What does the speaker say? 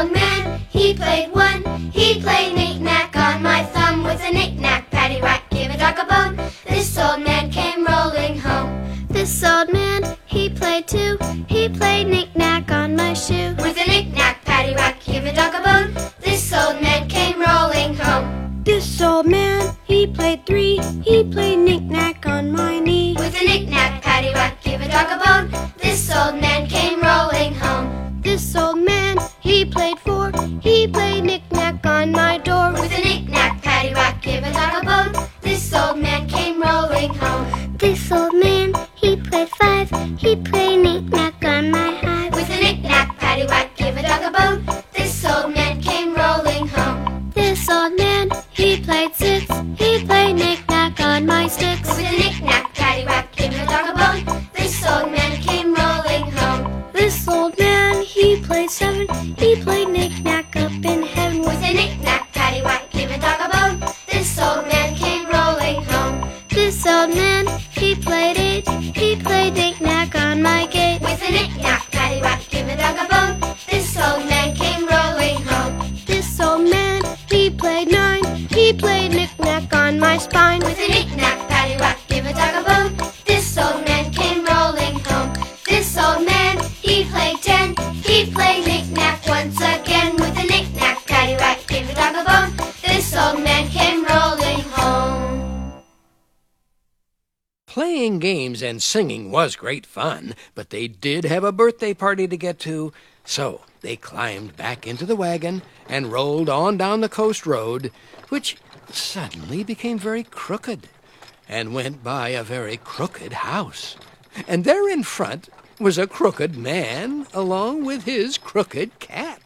old man, he played one. He played knick-knack on my thumb with a knick-knack, paddywhack, give a dog a bone. This old man came rolling home. This old man, he played two. He played knick-knack on my shoe. With a knick-knack, paddywhack, give a dog a bone. This old man came rolling home. This old man, he played three. He played knick-knack This old man, he played five. He played knick-knack on my hive. With a knick-knack, paddywhack, give a dog a bone. This old man came rolling home. This old man, he played six. He played knick-knack played knick-knack on my spine. With a knick-knack, Playing games and singing was great fun, but they did have a birthday party to get to, so they climbed back into the wagon and rolled on down the coast road, which suddenly became very crooked, and went by a very crooked house. And there in front was a crooked man along with his crooked cat.